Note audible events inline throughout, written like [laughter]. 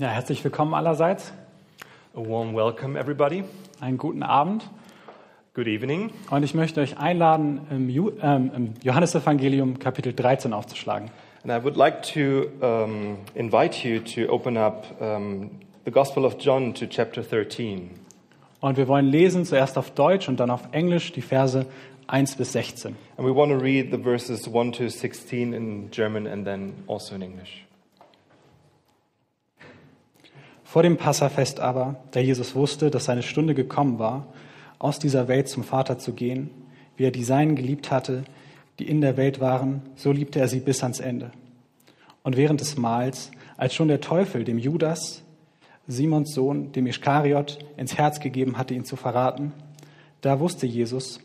Ja, herzlich willkommen allerseits. A warm welcome, everybody. Einen guten Abend. Good evening. Und ich möchte euch einladen, im, Ju ähm, im Johannesevangelium Kapitel 13 aufzuschlagen. And I would like to um, invite you to open up um, the Gospel of John to chapter 13. Und wir wollen lesen zuerst auf Deutsch und dann auf Englisch die Verse 1 bis 16. And we want to read the verses 1 to 16 in German and then also in English. Vor dem Passafest aber, da Jesus wusste, dass seine Stunde gekommen war, aus dieser Welt zum Vater zu gehen, wie er die Seinen geliebt hatte, die in der Welt waren, so liebte er sie bis ans Ende. Und während des Mahls, als schon der Teufel dem Judas, Simons Sohn, dem Ischkariot, ins Herz gegeben hatte, ihn zu verraten, da wusste Jesus,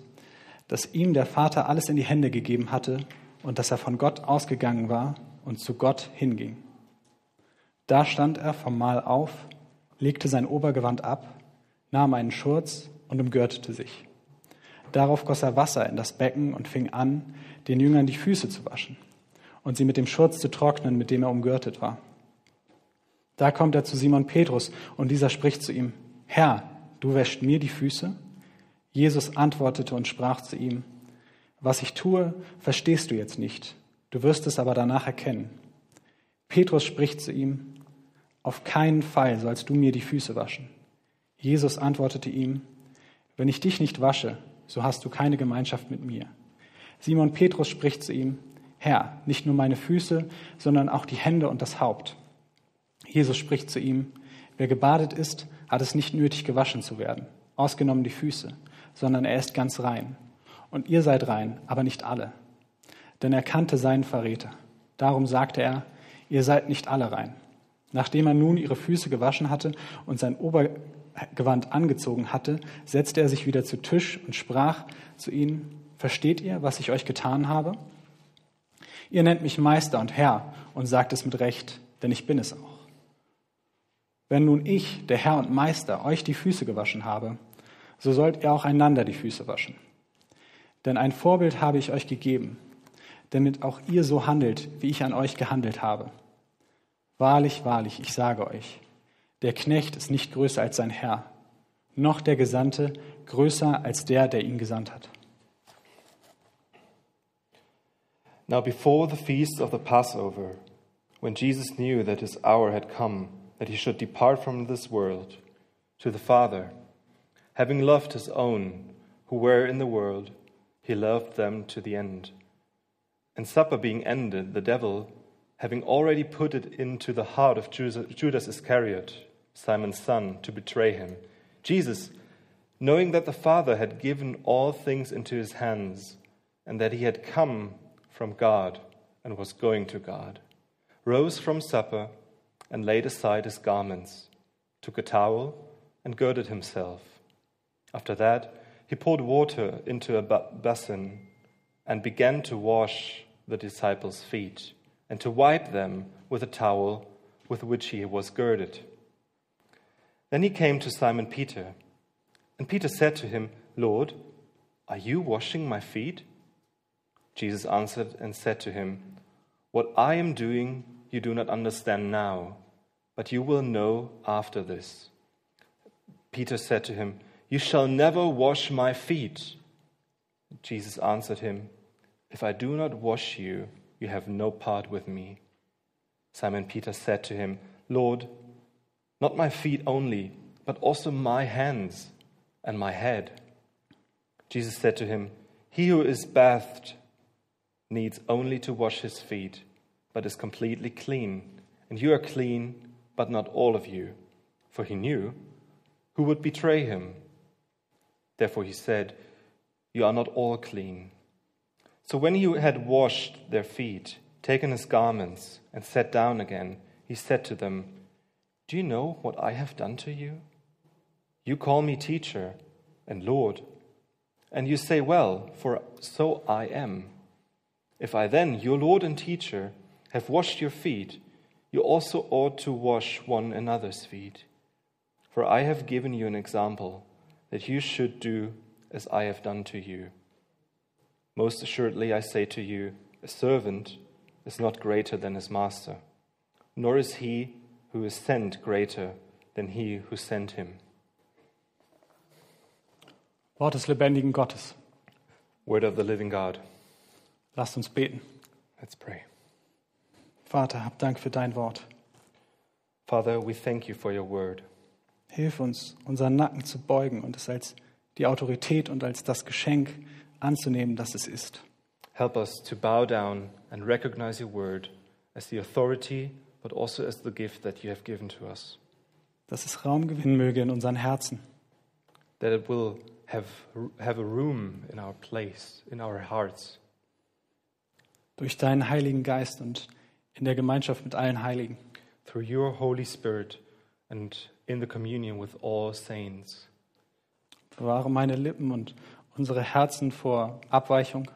dass ihm der Vater alles in die Hände gegeben hatte und dass er von Gott ausgegangen war und zu Gott hinging. Da stand er vom Mahl auf, legte sein Obergewand ab, nahm einen Schurz und umgürtete sich. Darauf goss er Wasser in das Becken und fing an, den Jüngern die Füße zu waschen und sie mit dem Schurz zu trocknen, mit dem er umgürtet war. Da kommt er zu Simon Petrus und dieser spricht zu ihm, Herr, du wäschst mir die Füße? Jesus antwortete und sprach zu ihm, was ich tue, verstehst du jetzt nicht, du wirst es aber danach erkennen. Petrus spricht zu ihm, auf keinen Fall sollst du mir die Füße waschen. Jesus antwortete ihm, wenn ich dich nicht wasche, so hast du keine Gemeinschaft mit mir. Simon Petrus spricht zu ihm, Herr, nicht nur meine Füße, sondern auch die Hände und das Haupt. Jesus spricht zu ihm, wer gebadet ist, hat es nicht nötig, gewaschen zu werden, ausgenommen die Füße, sondern er ist ganz rein. Und ihr seid rein, aber nicht alle. Denn er kannte seinen Verräter. Darum sagte er, ihr seid nicht alle rein. Nachdem er nun ihre Füße gewaschen hatte und sein Obergewand angezogen hatte, setzte er sich wieder zu Tisch und sprach zu ihnen, versteht ihr, was ich euch getan habe? Ihr nennt mich Meister und Herr und sagt es mit Recht, denn ich bin es auch. Wenn nun ich, der Herr und Meister, euch die Füße gewaschen habe, so sollt ihr auch einander die Füße waschen. Denn ein Vorbild habe ich euch gegeben, damit auch ihr so handelt, wie ich an euch gehandelt habe. Wahrlich, wahrlich, ich sage euch, der Knecht ist nicht größer als sein Herr, noch der Gesandte größer als der, der ihn gesandt hat. Now, before the feast of the Passover, when Jesus knew that his hour had come, that he should depart from this world to the Father, having loved his own who were in the world, he loved them to the end. And supper being ended, the devil, having already put it into the heart of Judas Iscariot, Simon's son, to betray him, Jesus, knowing that the Father had given all things into his hands, and that he had come from God and was going to God, rose from supper and laid aside his garments, took a towel and girded himself. After that, he poured water into a basin and began to wash the disciples' feet and to wipe them with a towel with which he was girded. Then he came to Simon Peter, and Peter said to him, Lord, are you washing my feet? Jesus answered and said to him, What I am doing you do not understand now, but you will know after this. Peter said to him, You shall never wash my feet. Jesus answered him, If I do not wash you, you have no part with me. Simon Peter said to him, Lord, not my feet only, but also my hands and my head. Jesus said to him, He who is bathed needs only to wash his feet, but is completely clean. And you are clean, but not all of you. For he knew who would betray him. Therefore he said, You are not all clean. So when he had washed their feet, taken his garments, and sat down again, he said to them, Do you know what I have done to you? You call me teacher and Lord, and you say, Well, for so I am. If I then, your Lord and teacher, have washed your feet, you also ought to wash one another's feet. For I have given you an example that you should do as I have done to you. Most assuredly, I say to you, a servant is not greater than his master, nor is he who is sent greater than he who sent him. Wort des lebendigen Gottes. Word of the living God. Lasst uns beten. Let's pray. Vater, hab Dank für dein Wort. Father, we thank you for your word. Hilf uns, unseren Nacken zu beugen und es als die Autorität und als das Geschenk anzunehmen, das es ist. Help us to bow down and recognize your word as the authority, but also as the gift that you have given to us. Dass es Raum gewinnen möge in unseren Herzen, That it will have, have a room in our place, in our hearts, durch deinen Heiligen Geist und in der Gemeinschaft mit allen Heiligen. through your Holy Spirit and in the communion with all saints. Bewahre meine Lippen und unsere Herzen vor Abweichung,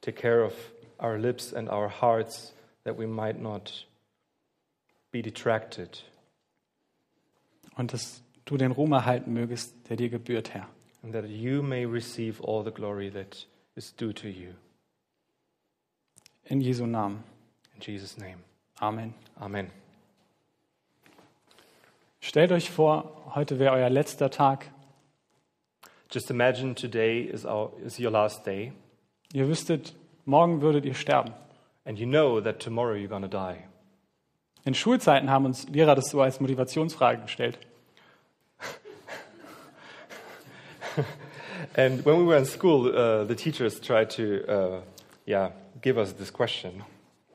Take care of our lips and our hearts that we might not be detracted, und dass du den Ruhm erhalten mögest, der dir gebührt, Herr. and that you may receive all the glory that is due to you. In Jesu Namen. In Jesus' name. Amen. Amen. Stellt euch vor, heute wäre euer letzter Tag. Just imagine today is, our, is your last day, Ihr wüsstet, morgen würdet ihr sterben. and you know that tomorrow you're going to die. In Schulzeiten haben uns Lehrer das so als Motivationsfrage gestellt. [laughs] And when we were in school, uh, the teachers tried to, uh, yeah, give us this question.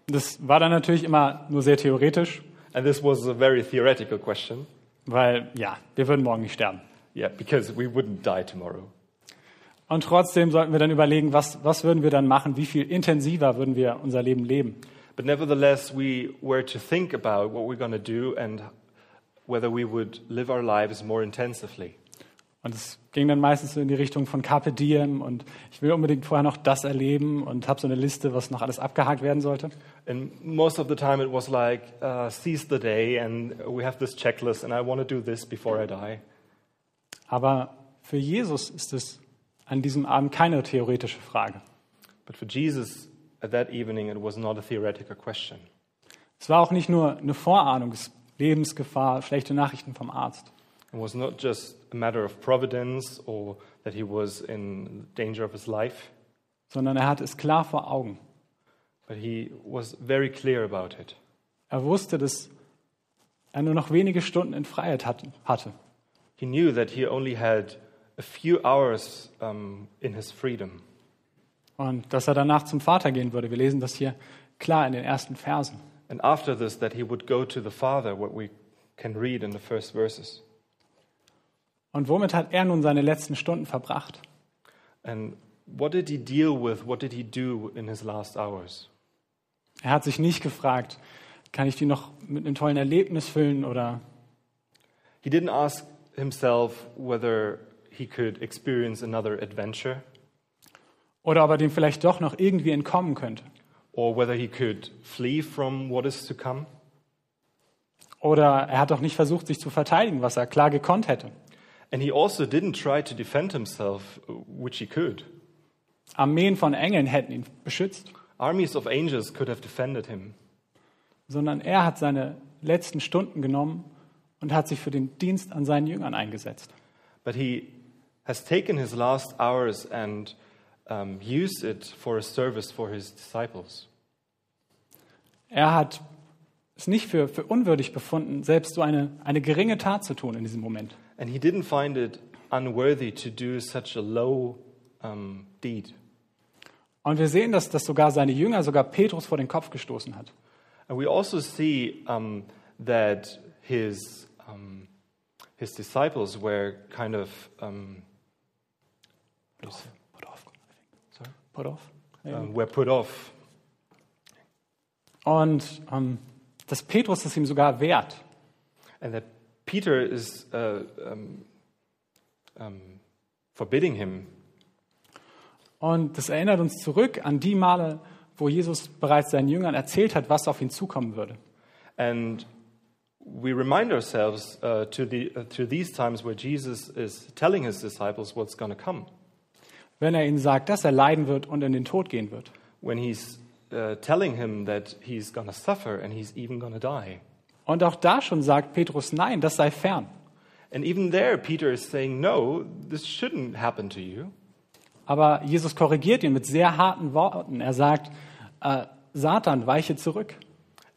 Das war dann natürlich immer nur sehr theoretisch, And this was a very theoretical question. weil ja, wir würden morgen nicht sterben. Yeah, because we wouldn't die tomorrow. Und trotzdem sollten wir dann überlegen, was, was würden wir dann machen, wie viel intensiver würden wir unser Leben leben. But nevertheless, we were to think about what we're going to do and whether we would live our lives more intensively. Und es ging dann meistens so in die Richtung von Carpe Diem und ich will unbedingt vorher noch das erleben und habe so eine Liste, was noch alles abgehakt werden sollte. And most of the time, it was like, uh, seize the day, and we have this checklist, and I want to do this before I die. Aber für Jesus ist es an diesem Abend keine theoretische Frage. But for Jesus, at that evening, it was not a theoretical question. Es war auch nicht nur eine Vorahnung, Lebensgefahr, schlechte Nachrichten vom Arzt. It was not just a matter of providence or that he was in danger of his life, sondern er hatte es klar vor Augen. but he was very clear about it. Er wusste, dass er nur noch wenige Stunden in Freiheit hatte. He knew that he only had a few hours um, in his freedom, Und dass er danach zum Vater gehen würde. Wir lesen das hier klar in den ersten Versen. and after this, that he would go to the Father, what we can read in the first verses. Und womit hat er nun seine letzten Stunden verbracht? And what did he deal with? What did he do in his last hours? Er hat sich nicht gefragt, kann ich die noch mit einem tollen Erlebnis füllen oder He didn't ask himself whether he could experience another adventure oder ob er dem vielleicht doch noch irgendwie entkommen könnte. or whether he could flee from what is to come. Oder er hat auch nicht versucht, sich zu verteidigen, was er klar gekonnt hätte. And he also didn't try to defend himself, which he could. Armeen von Engeln hätten ihn beschützt, Armies of angels could have defended him. sondern er hat seine letzten Stunden genommen und hat sich für den Dienst an seinen Jüngern eingesetzt. But he has taken his last hours and um, used it for a service for his disciples. Er hat es nicht für, für unwürdig befunden, selbst so eine, eine geringe Tat zu tun in diesem Moment. And he didn't find it unworthy to do such a low um, deed. Und wir sehen, dass das sogar seine Jünger, sogar Petrus vor den Kopf gestoßen hat. And we also see um, that his, um, his disciples were kind of. Um, Put off, put off, sorry? put off. Um, were put off. Und ähm, dass Petrus es ihm sogar wehrt. And that Peter is uh, um, um, forbidding him. Und das erinnert uns zurück an die Male, wo Jesus bereits seinen Jüngern erzählt hat, was auf ihn zukommen würde. And we remind ourselves uh, to, the, uh, to these times where Jesus is telling his disciples what's going to come. Wenn er ihnen sagt, dass er leiden wird und in den Tod gehen wird. When he's uh, telling him that he's going to suffer and he's even going to die. Und auch da schon sagt Petrus, nein, das sei fern. And even there, Peter is saying, No, this shouldn't happen to you. Aber Jesus korrigiert ihn mit sehr harten Worten. Er sagt, äh, Satan, weiche zurück.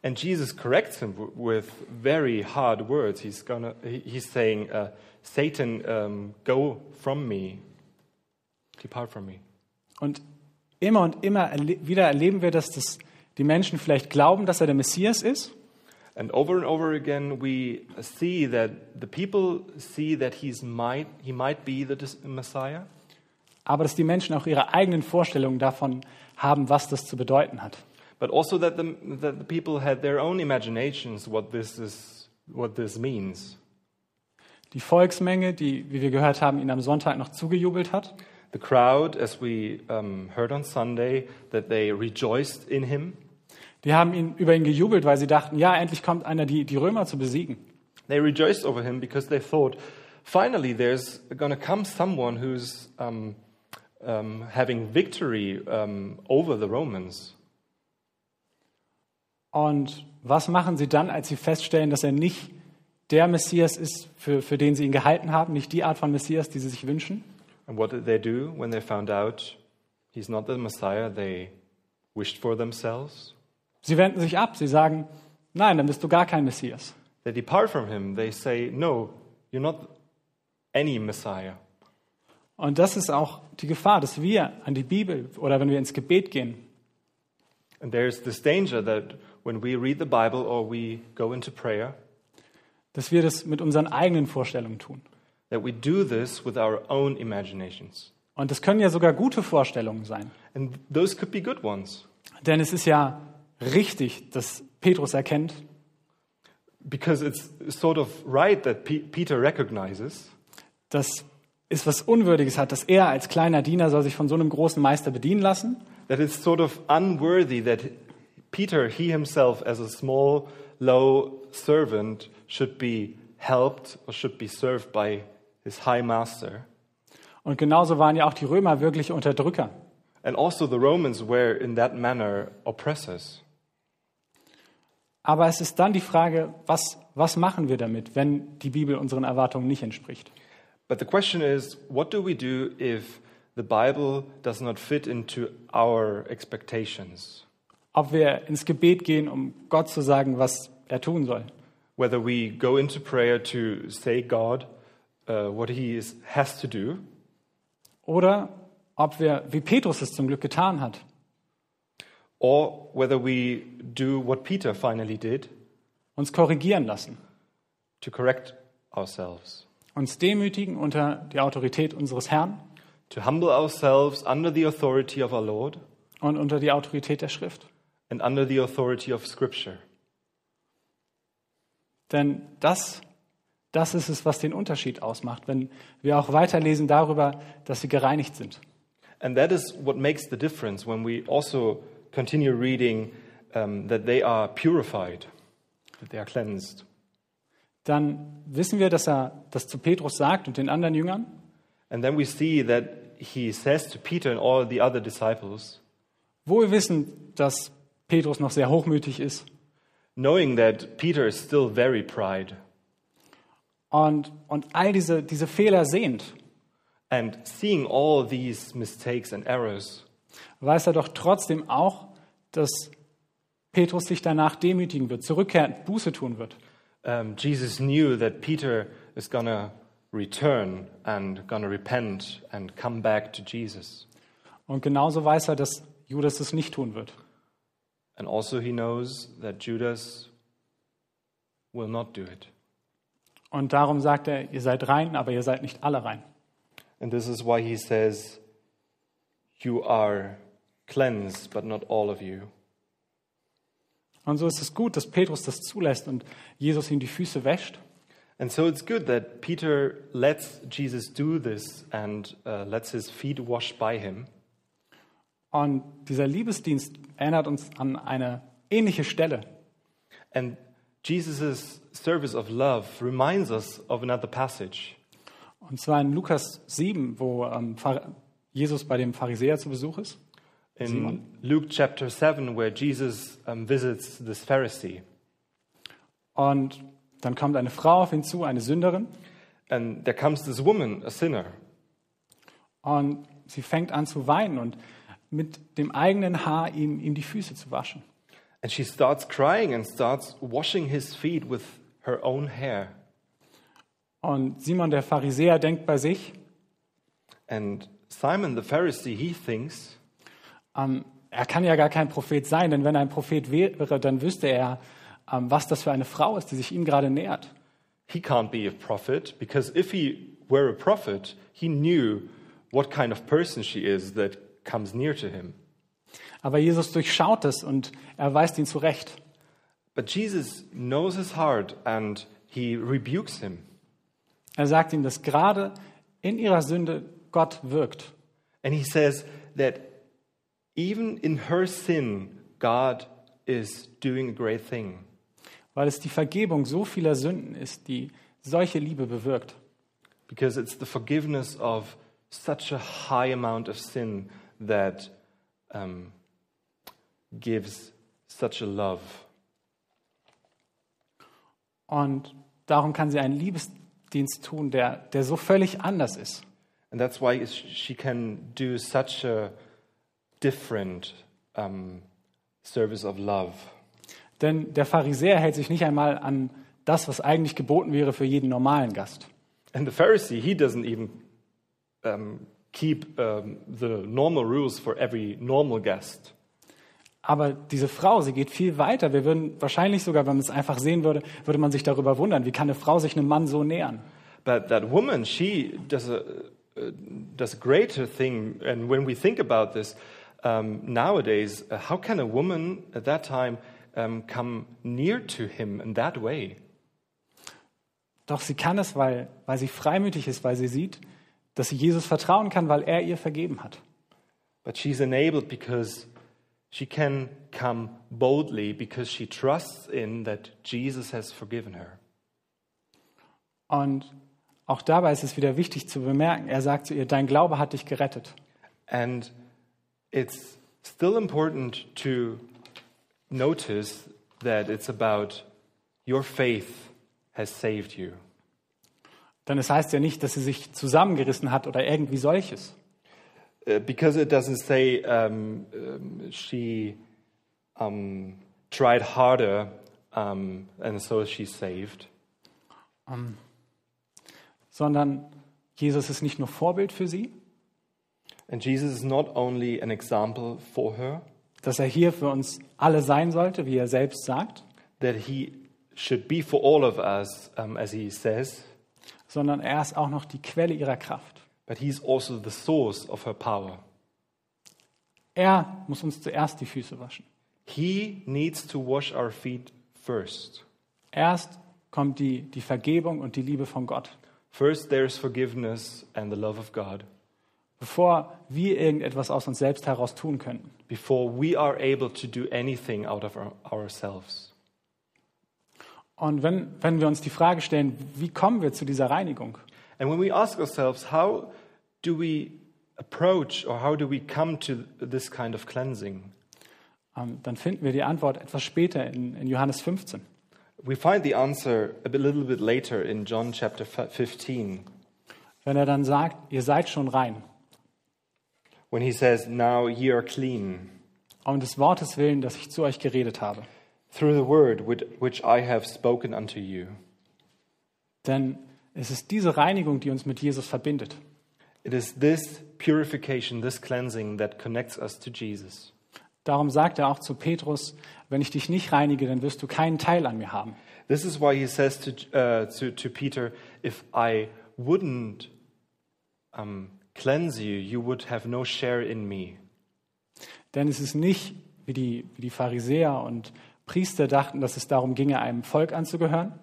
And Jesus corrects him with very hard words. He's, gonna, he- he's saying, uh, Satan, um, go from me, depart from me. Und immer und immer erle wieder erleben wir, dass das die Menschen vielleicht glauben, dass er der Messias ist. And over and over again, we see that the people see that he's might, he might be the Messiah, aber dass die Menschen auch ihre eigenen Vorstellungen davon haben, was das zu bedeuten hat. But also that the, that the people had their own imaginations what this, is, what this means. Die Volksmenge, die, wie wir gehört haben, ihn am Sonntag noch zugejubelt hat, The crowd, as we um, heard on Sunday, that they rejoiced in him. die haben ihn, über ihn gejubelt, weil sie dachten, ja, endlich kommt einer, die, die Römer zu besiegen. They rejoiced over him because they thought, finally, there's going to come someone who's um, um, having victory um, over the Romans. Und was machen sie dann, als sie feststellen, dass er nicht der Messias ist, für, für den sie ihn gehalten haben, nicht die Art von Messias, die sie sich wünschen? And what did they do when they found out he's not the Messiah they wished for themselves? Sie wenden sich ab, sie sagen, nein, dann bist du gar kein Messias. They depart from him. They say, No, you're not any Messiah. Und das ist auch die Gefahr, dass wir an die Bibel oder wenn wir ins Gebet gehen, And there's this danger that when we read the Bible or we go into prayer, dass wir das mit unseren eigenen Vorstellungen tun. that we do this with our own imaginations. Und das können ja sogar gute Vorstellungen sein. And those could be good ones. Denn es ist ja richtig, dass Petrus erkennt, Because it's sort of right that Pe- Peter recognizes dass es was Unwürdiges hat, dass er als kleiner Diener soll sich von so einem großen Meister bedienen lassen. that it's sort of unworthy that Peter, he himself, as a small, low servant, should be helped or should be served by his high master. Und genauso waren ja auch die Römer wirklich Unterdrücker. And also the Romans were, in that manner, oppressors. Aber es ist dann die Frage, was, was machen wir damit, wenn die Bibel unseren Erwartungen nicht entspricht? But the question is what do we do if the Bible does not fit into our expectations? Ob wir ins Gebet gehen, um Gott zu sagen, was er tun soll. Whether we go into prayer to say God uh, what he is, has to do, Oder ob wir, wie Petrus es zum Glück getan hat, or whether we do what Peter finally did. Uns korrigieren lassen, to correct ourselves, uns demütigen unter die Autorität unseres Herrn. To humble ourselves under the authority of our Lord. Und unter die Autorität der Schrift. And under the authority of Scripture. Denn das, das ist es, was den Unterschied ausmacht, wenn wir auch weiterlesen darüber, dass sie gereinigt sind. And that is what makes the difference when we also continue reading um, that they are purified, that they are cleansed. Dann wissen wir, dass er das zu Petrus sagt und den anderen Jüngern. And then we see that he says to Peter and all the other disciples, Wohl wissen, dass Petrus noch sehr hochmütig ist knowing that Peter is still very pride und, und all diese, diese Fehler sehend, and seeing all these mistakes and errors, weiß er doch trotzdem auch, dass Petrus sich danach demütigen wird, zurückkehren, Buße tun wird. um, Jesus knew that Peter is to return and to repent and come back to Jesus. Und genauso weiß er, dass Judas es nicht tun wird. And also, he knows that Judas will not do it. Und darum sagt er, ihr seid rein, aber ihr seid nicht alle rein. And this is why he says, You are cleansed, but not all of you. Und so ist es gut, dass Petrus das zulässt und Jesus ihm die Füße wäscht. And so it's good that Peter lets Jesus do this and uh, lets his feet wash by him. Und dieser Liebesdienst erinnert uns an eine ähnliche Stelle. And Jesus' service of love reminds us of another passage. Und zwar in Lukas 7, wo ähm, Jesus bei dem Pharisäer zu Besuch ist. In Simon. Luke chapter 7, where Jesus um, visits this Pharisee. Und dann kommt eine Frau auf ihn zu, eine Sünderin, And there comes this woman, a sinner, und sie fängt an zu weinen und mit dem eigenen Haar ihm, ihm die Füße zu waschen. and she starts crying and starts washing his feet with her own hair. Und Simon der Pharisäer denkt bei sich, And Simon the Pharisee, he thinks, ähm, er kann ja gar kein Prophet sein, denn wenn er ein Prophet wäre, dann wüsste er, ähm, was das für eine Frau ist, die sich ihm gerade nähert. he can't be a prophet because if he were a prophet, he knew what kind of person she is that comes near to him. Aber Jesus durchschaut es und er weist ihn zurecht. But Jesus knows his heart and he rebukes him. Er sagt ihm, dass gerade in ihrer Sünde Gott wirkt. And he says that even in her sin, God is doing a great thing. weil es die Vergebung so vieler Sünden ist, die solche Liebe bewirkt. Because it's the forgiveness of such a high amount of sin that um, gives such a love. Und darum kann sie einen Liebesdienst tun, der, der so völlig anders ist. And that's why she can do such a different um, service of love. Denn der Pharisäer hält sich nicht einmal an das, was eigentlich geboten wäre für jeden normalen Gast. And the Pharisee, he doesn't even um, keep um, the normal rules for every normal guest. Aber diese Frau, sie geht viel weiter. Wir würden wahrscheinlich sogar, wenn man es einfach sehen würde, würde man sich darüber wundern, wie kann eine Frau sich einem Mann so nähern? But that woman, she does a, uh, does a greater thing. And when we think about this um, nowadays, uh, how can a woman at that time um, come near to him in that way? Doch sie kann es, weil, weil sie freimütig ist, weil sie sieht, dass sie Jesus vertrauen kann, weil er ihr vergeben hat. But she's enabled because she can come boldly because she trusts in that Jesus has forgiven her. Und auch dabei ist es wieder wichtig zu bemerken, er sagt zu ihr, dein Glaube hat dich gerettet. And it's still important to notice that it's about your faith has saved you. Denn es heißt ja nicht, dass sie sich zusammengerissen hat oder irgendwie solches. Uh, because it doesn't say um, um, she um, tried harder um, and so she's saved, sondern Jesus ist nicht nur Vorbild für sie, and Jesus is not only an example for her, dass er hier für uns alle sein sollte, wie er selbst sagt, that he should be for all of us, um, as he says, sondern er ist auch noch die Quelle ihrer Kraft. but he's also the source of her power. Er muss uns zuerst die Füße waschen. He needs to wash our feet first. Erst kommt die, die Vergebung und die Liebe von Gott, First, there's forgiveness and the love of God bevor wir irgendetwas aus uns selbst heraus tun können. before we are able to do anything out of our, ourselves. Und wenn, wenn wir uns die Frage stellen, wie kommen wir zu dieser Reinigung, And when we ask ourselves, how do we approach or how do we come to this kind of cleansing? ähm, dann finden wir die Antwort etwas später in, in Johannes 15. We find the answer a bit- little bit later in John chapter fi- 15 Wenn er dann sagt, ihr seid schon rein, when he says, Now ye are clean um des Wortes willen, das ich zu euch geredet habe. Through the word which, I have spoken unto you. Denn es ist diese Reinigung, die uns mit Jesus verbindet. It is this purification, this cleansing that connects us to Jesus. Darum sagt er auch zu Petrus, wenn ich dich nicht reinige, dann wirst du keinen Teil an mir haben. This is why he says to, uh, to, to Peter, If I wouldn't um, cleanse you, you would have no share in me. Denn es ist nicht, wie die, wie die Pharisäer und Priester dachten, dass es darum ginge, einem Volk anzugehören,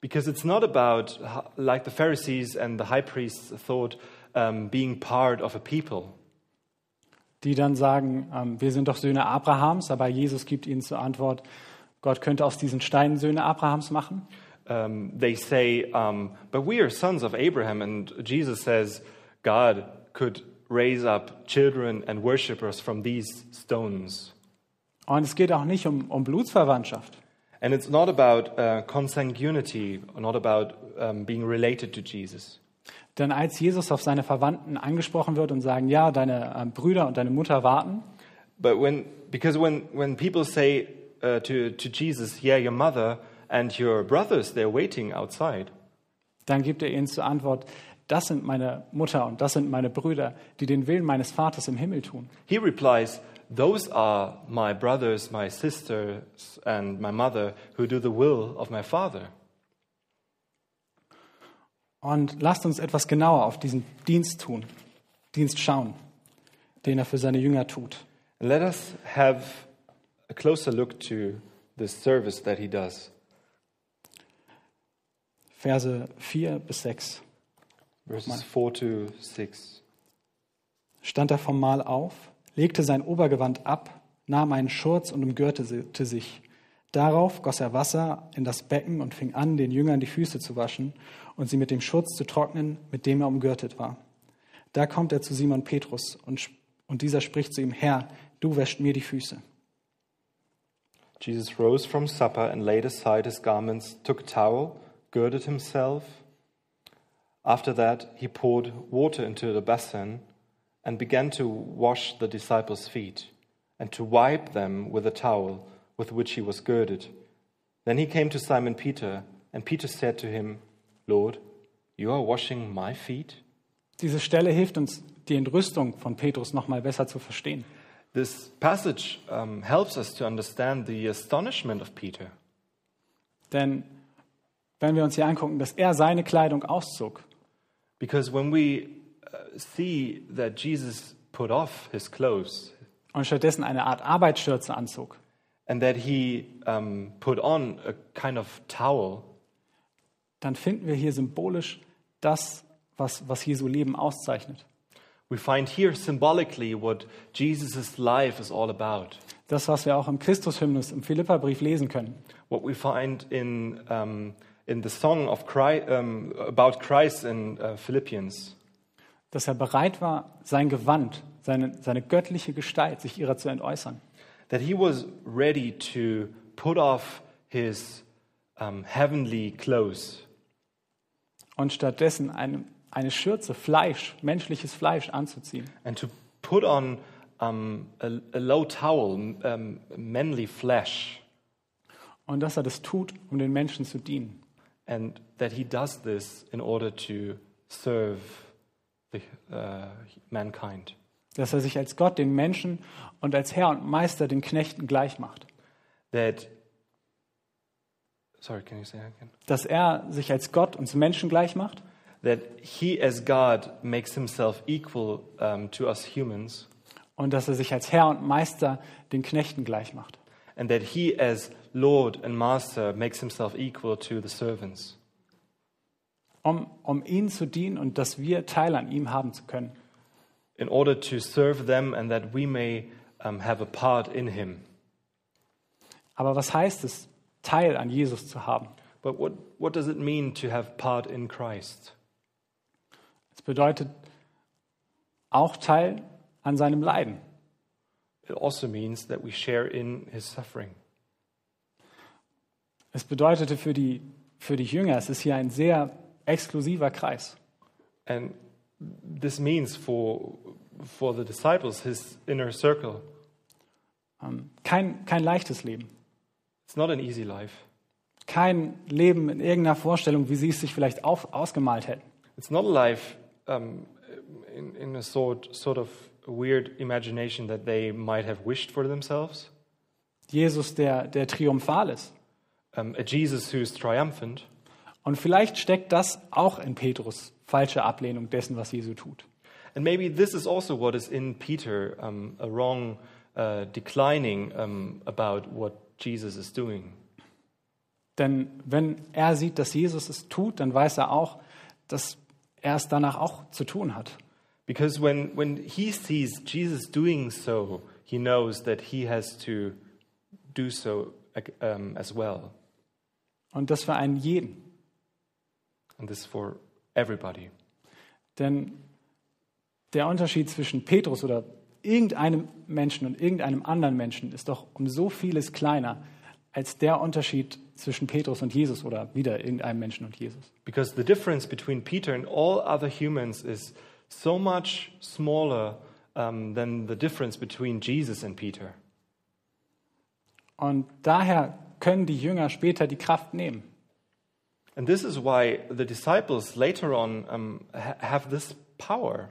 Because it's not about, like the Pharisees and the high priests thought, um, being part of a people. die dann sagen, ähm, wir sind doch Söhne Abrahams, aber Jesus gibt ihnen zur Antwort, Gott könnte aus diesen Steinen Söhne Abrahams machen. Um, they say, um, But we are sons of Abraham. And Jesus says, God could raise up children and worshippers from these stones. Und es geht auch nicht um, um Blutsverwandtschaft, And it's not about uh, consanguinity, not about um, being related to Jesus. Denn als Jesus auf seine Verwandten angesprochen wird und sagen, ja, deine äh, Brüder und deine Mutter warten, But when, because when, when people say uh, to, to Jesus, yeah, your mother and your brothers, they're waiting outside, dann gibt er ihnen zur Antwort, das sind meine Mutter und das sind meine Brüder, die den Willen meines Vaters im Himmel tun. he replies, those are my brothers, my sisters, and my mother who do the will of my father. Und lasst uns etwas genauer auf diesen Dienst tun, Dienst schauen, den er für seine Jünger tut. Let us have a closer look to the service that he does. Verse 4 bis 6. Verses 4 to 6. stand er vom Mahl auf, legte sein Obergewand ab, nahm einen Schurz und umgürtete sich. Darauf goss er Wasser in das Becken und fing an, den Jüngern die Füße zu waschen und sie mit dem Schurz zu trocknen, mit dem er umgürtet war. Da kommt er zu Simon Petrus und, und dieser spricht zu ihm, Herr, du wäschst mir die Füße. Jesus rose from supper and laid aside his garments, took a towel, girded himself. After that, he poured water into the basin and began to wash the disciples' feet and to wipe them with the towel with which he was girded. Then he came to Simon Peter, and Peter said to him, Lord, you are washing my feet? Diese Stelle hilft uns, die Entrüstung von Petrus noch mal besser zu verstehen. This passage um, helps us to understand the astonishment of Peter. Denn wenn wir uns hier angucken, dass er seine Kleidung auszog, Because when we see that Jesus put off his clothes und stattdessen eine Art Arbeitsschürze anzog, and that he um, put on a kind of towel, dann finden wir hier symbolisch das, was, was Jesu Leben auszeichnet. we find here symbolically what Jesus' life is all about. Das, was wir auch im Christushymnus, im Philipperbrief lesen können. What we find in, um, in the song of Christ, um, about Christ in uh, Philippians, Dass er bereit war, sein Gewand, seine, seine göttliche Gestalt, sich ihrer zu entäußern. that he was ready to put off his um, heavenly clothes Und stattdessen eine, eine Schürze, Fleisch, menschliches Fleisch anzuziehen. and to put on um, a, a low towel, um, manly flesh, Und dass er das tut, um den Menschen zu dienen. and that he does this in order to serve the, uh, mankind. Dass er sich als Gott den Menschen und als Herr und Meister den Knechten gleich macht. That, sorry, can you say that again? Dass er sich als Gott uns Menschen gleich macht. That he, as God, makes himself equal um, to us humans, Und dass er sich als Herr und Meister den Knechten gleich macht. and that he, as Lord and Master, makes himself equal to the servants, Um, um ihnen zu dienen und dass wir Teil an ihm haben zu können. in order to serve them and that we may um, have a part in him. Aber was heißt es, Teil an Jesus zu haben? But what, what does it mean to have part in Christ? Es bedeutet auch Teil an seinem Leiden. It also means that we share in his suffering. Es bedeutete für die, für die Jünger, es ist hier ein sehr exklusiver Kreis. And this means for, for the disciples, his inner circle, Ähm, Kein, kein leichtes Leben. it's not an easy life. Kein Leben in irgendeiner Vorstellung, wie sie es sich vielleicht auf, ausgemalt hätten. It's not a life um, in, in a sort, sort of weird imagination that they might have wished for themselves. Jesus, der, der triumphal ist. Um, a Jesus who's triumphant. Und vielleicht steckt das auch in Petrus, falsche Ablehnung dessen, was Jesu tut. And maybe this is also what is in Peter, um, a wrong uh, declining um, about what Jesus is doing. Denn wenn er sieht, dass Jesus es tut, dann weiß er auch, dass er es danach auch zu tun hat. Because when, when he sees Jesus doing so, he knows that he has to do so um, as well. Und das für einen jeden. And this for everybody. Denn der Unterschied zwischen Petrus oder irgendeinem Menschen und irgendeinem anderen Menschen ist doch um so vieles kleiner als der Unterschied zwischen Petrus und Jesus oder wieder irgendeinem Menschen und Jesus. Because the difference between Peter and all other humans is so much smaller um, than the difference between Jesus and Peter. Und daher können die Jünger später die Kraft nehmen. And this is why the disciples later on um, ha- have this power.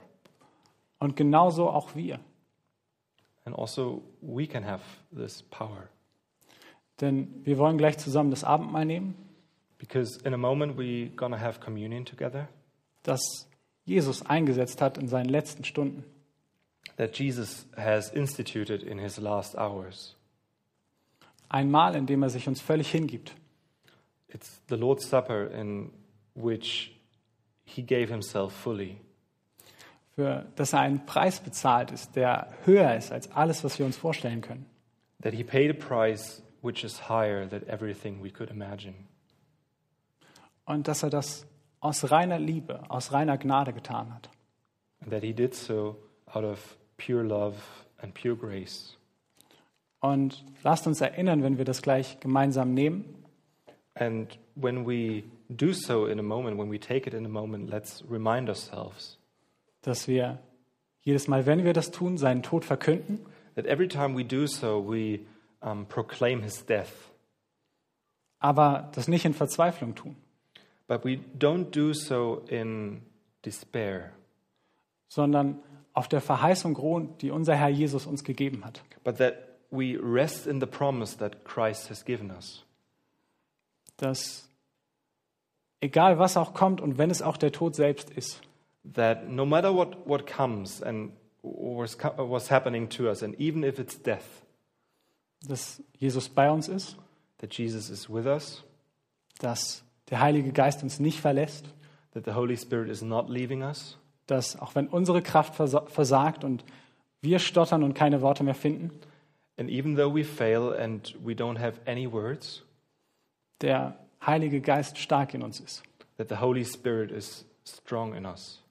Und genauso auch wir. And also, we can have this power. Denn wir wollen gleich zusammen das Abendmahl nehmen, Because in a moment, going to have communion together das Jesus eingesetzt hat in seinen letzten Stunden. that Jesus has instituted in his last hours. Ein Mahl, in dem er sich uns völlig hingibt. It's the Lord's Supper in which he gave himself fully, Für dass er einen Preis bezahlt ist, der höher ist als alles, was wir uns vorstellen können. that he paid a price which is higher than everything we could imagine. Und dass er das aus reiner Liebe, aus reiner Gnade getan hat. And that he did so out of pure love and pure grace. Und lasst uns erinnern, wenn wir das gleich gemeinsam nehmen, And when we do so in a moment, when we take it in a moment, let's remind ourselves dass wir jedes Mal, wenn wir das tun, seinen Tod verkünden that every time we do so, we um, proclaim his death. aber das nicht in Verzweiflung tun, But we don't do so in despair, sondern auf der Verheißung ruhen, die unser Herr Jesus uns gegeben hat. but that we rest in the promise that Christ has given us. Dass egal was auch kommt und wenn es auch der Tod selbst ist, That no matter what, what comes and what's, co- what's happening to us, and even if it's death, dass Jesus bei uns ist, that Jesus is with us, dass der Heilige Geist uns nicht verlässt, that the Holy Spirit is not leaving us, dass auch wenn unsere Kraft versa- versagt und wir stottern und keine Worte mehr finden, and even though we fail and we don't have any words, der Heilige Geist stark in uns ist that the Holy Spirit is strong in us,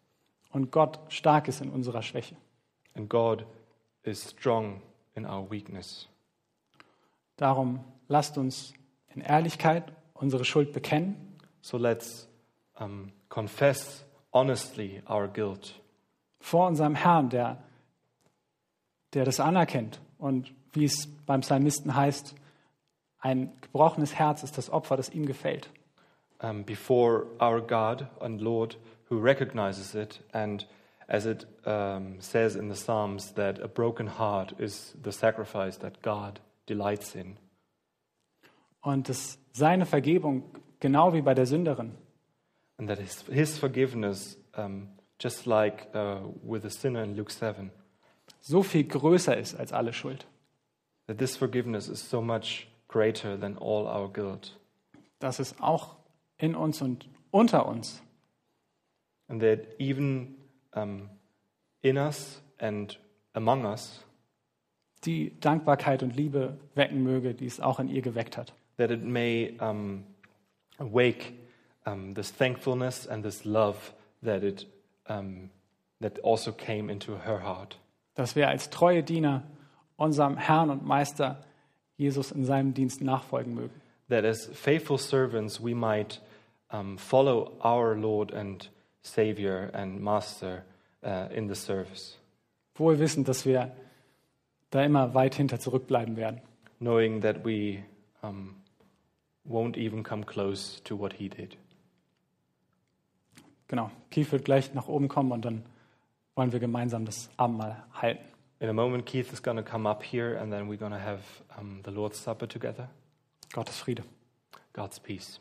und Gott stark ist in unserer Schwäche. and God is strong in our weakness. Darum lasst uns in Ehrlichkeit unsere Schuld bekennen So let's um, confess honestly our guilt vor unserem Herrn, der, der das anerkennt. Und wie es beim Psalmisten heißt, ein gebrochenes Herz ist das Opfer, das ihm gefällt. um, before our God and Lord who recognizes it, and as it um, says in the Psalms, that a broken heart is the sacrifice that God delights in. Und dass seine Vergebung, genau wie bei der Sünderin, And that his, his forgiveness, um, just like uh, with the sinner in Luke 7, so viel größer ist als alle Schuld. that this forgiveness is so much greater than all our guilt. Dass es auch in uns und unter uns And that even um, in us and among us, die Dankbarkeit und Liebe wecken möge, die es auch in ihr geweckt hat. that it may um, awake um, this thankfulness and this love that it um, that also came into her heart. Dass wir als treue Diener unserem Herrn und Meister Jesus in seinem Dienst nachfolgen mögen. That as faithful servants we might um, follow our Lord and Savior and Master uh, in the service, Wohl wissend, dass wir da immer weit hinter zurückbleiben werden. knowing that we um, won't even come close to what He did. Genau. Keith wird gleich nach oben kommen und dann wollen wir gemeinsam das Abendmahl halten. In a moment, Keith is going to come up here, and then we're going to have um, the Lord's Supper together. Gottes Friede. God's peace.